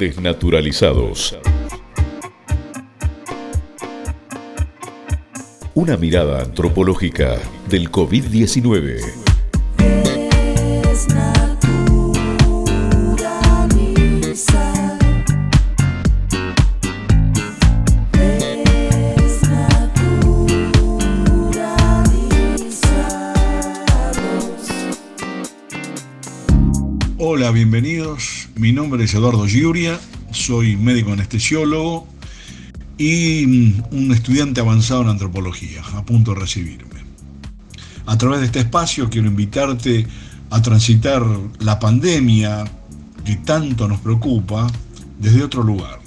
Desnaturalizados. Una mirada antropológica del COVID-19. Hola, bienvenidos. Mi nombre es Eduardo Giuria, soy médico anestesiólogo y un estudiante avanzado en antropología, a punto de recibirme. A través de este espacio quiero invitarte a transitar la pandemia que tanto nos preocupa desde otro lugar.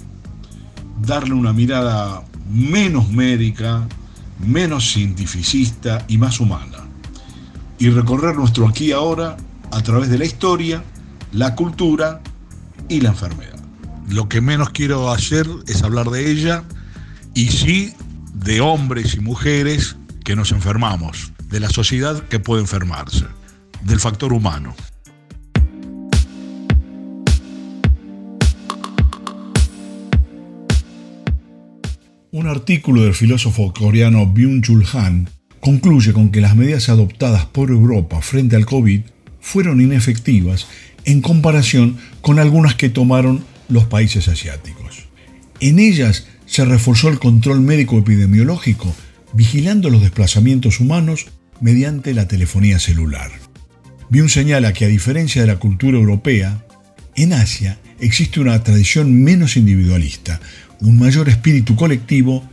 Darle una mirada menos médica, menos cientificista y más humana. Y recorrer nuestro aquí y ahora a través de la historia la cultura y la enfermedad. Lo que menos quiero hacer es hablar de ella y sí de hombres y mujeres que nos enfermamos, de la sociedad que puede enfermarse, del factor humano. Un artículo del filósofo coreano Byung-Chul Han concluye con que las medidas adoptadas por Europa frente al COVID fueron inefectivas en comparación con algunas que tomaron los países asiáticos. En ellas se reforzó el control médico epidemiológico, vigilando los desplazamientos humanos mediante la telefonía celular. Byung señala que a diferencia de la cultura europea, en Asia existe una tradición menos individualista, un mayor espíritu colectivo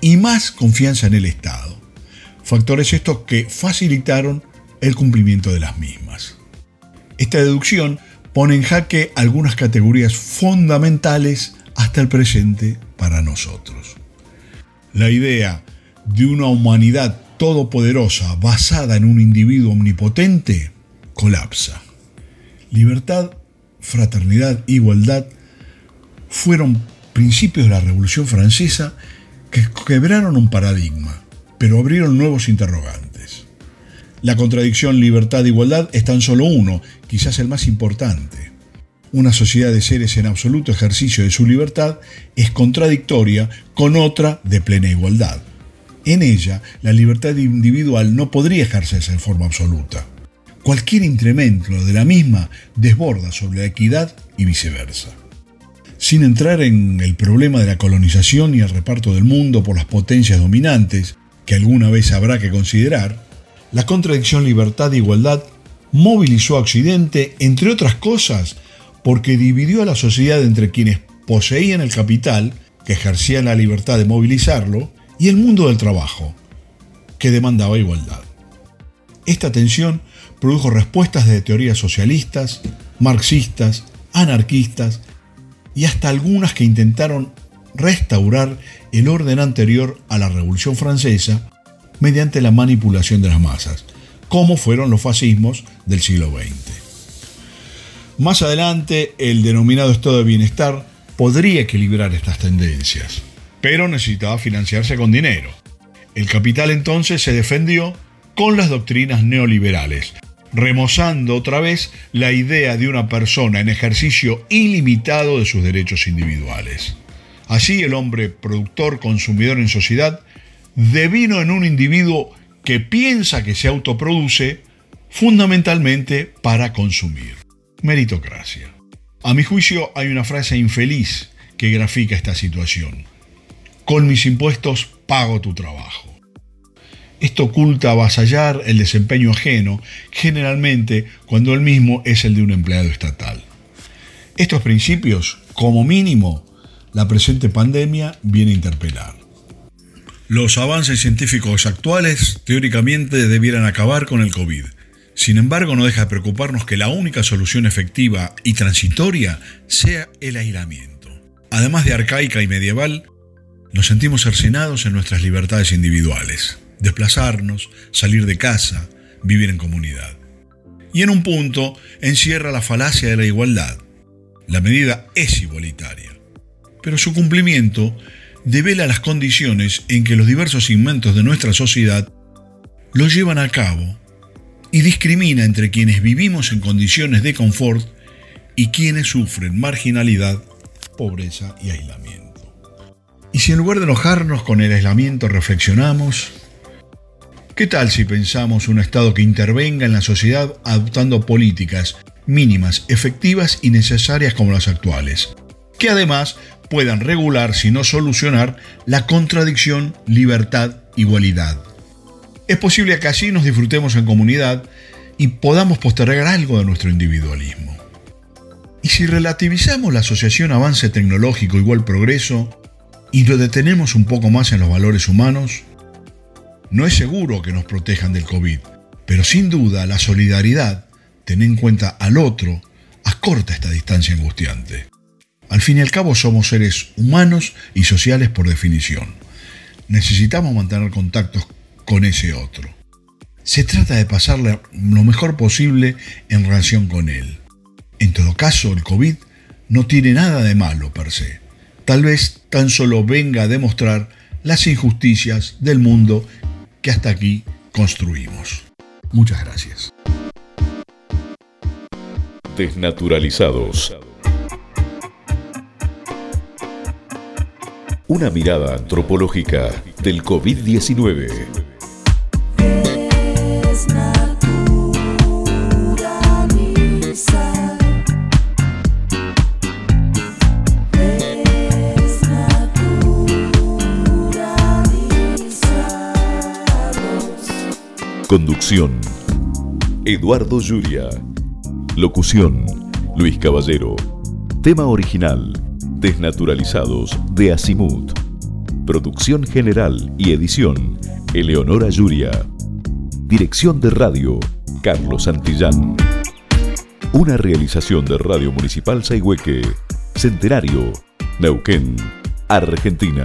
y más confianza en el Estado. Factores estos que facilitaron el cumplimiento de las mismas. Esta deducción pone en jaque algunas categorías fundamentales hasta el presente para nosotros. La idea de una humanidad todopoderosa basada en un individuo omnipotente colapsa. Libertad, fraternidad, igualdad fueron principios de la Revolución Francesa que quebraron un paradigma, pero abrieron nuevos interrogantes. La contradicción libertad-igualdad es tan solo uno, quizás el más importante. Una sociedad de seres en absoluto ejercicio de su libertad es contradictoria con otra de plena igualdad. En ella, la libertad individual no podría ejercerse en forma absoluta. Cualquier incremento de la misma desborda sobre la equidad y viceversa. Sin entrar en el problema de la colonización y el reparto del mundo por las potencias dominantes, que alguna vez habrá que considerar, la contradicción libertad-igualdad movilizó a Occidente, entre otras cosas, porque dividió a la sociedad entre quienes poseían el capital, que ejercían la libertad de movilizarlo, y el mundo del trabajo, que demandaba igualdad. Esta tensión produjo respuestas de teorías socialistas, marxistas, anarquistas y hasta algunas que intentaron restaurar el orden anterior a la Revolución Francesa mediante la manipulación de las masas, como fueron los fascismos del siglo XX. Más adelante, el denominado estado de bienestar podría equilibrar estas tendencias, pero necesitaba financiarse con dinero. El capital entonces se defendió con las doctrinas neoliberales, remozando otra vez la idea de una persona en ejercicio ilimitado de sus derechos individuales. Así el hombre productor consumidor en sociedad devino en un individuo que piensa que se autoproduce fundamentalmente para consumir. Meritocracia. A mi juicio hay una frase infeliz que grafica esta situación. Con mis impuestos pago tu trabajo. Esto oculta avasallar el desempeño ajeno, generalmente cuando el mismo es el de un empleado estatal. Estos principios, como mínimo, la presente pandemia viene a interpelar. Los avances científicos actuales teóricamente debieran acabar con el COVID. Sin embargo, no deja de preocuparnos que la única solución efectiva y transitoria sea el aislamiento. Además de arcaica y medieval, nos sentimos cercenados en nuestras libertades individuales, desplazarnos, salir de casa, vivir en comunidad. Y en un punto encierra la falacia de la igualdad. La medida es igualitaria, pero su cumplimiento devela las condiciones en que los diversos segmentos de nuestra sociedad lo llevan a cabo y discrimina entre quienes vivimos en condiciones de confort y quienes sufren marginalidad pobreza y aislamiento. Y si en lugar de enojarnos con el aislamiento reflexionamos, ¿qué tal si pensamos un Estado que intervenga en la sociedad adoptando políticas mínimas, efectivas y necesarias como las actuales, que además puedan regular, si no solucionar, la contradicción libertad-igualdad? Es posible que así nos disfrutemos en comunidad y podamos postergar algo de nuestro individualismo. Y si relativizamos la asociación avance tecnológico igual progreso y lo detenemos un poco más en los valores humanos, no es seguro que nos protejan del COVID, pero sin duda la solidaridad, tener en cuenta al otro, acorta esta distancia angustiante. Al fin y al cabo somos seres humanos y sociales por definición. Necesitamos mantener contactos con ese otro. Se trata de pasarle lo mejor posible en relación con él. En todo caso, el COVID no tiene nada de malo per se. Tal vez tan solo venga a demostrar las injusticias del mundo que hasta aquí construimos. Muchas gracias. Desnaturalizados. Una mirada antropológica del COVID-19. Conducción. Eduardo Yuria. Locución. Luis Caballero. Tema original. Desnaturalizados de Asimut. Producción general y edición. Eleonora Yuria. Dirección de radio. Carlos Santillán. Una realización de Radio Municipal Saigüeque. Centenario. Neuquén. Argentina.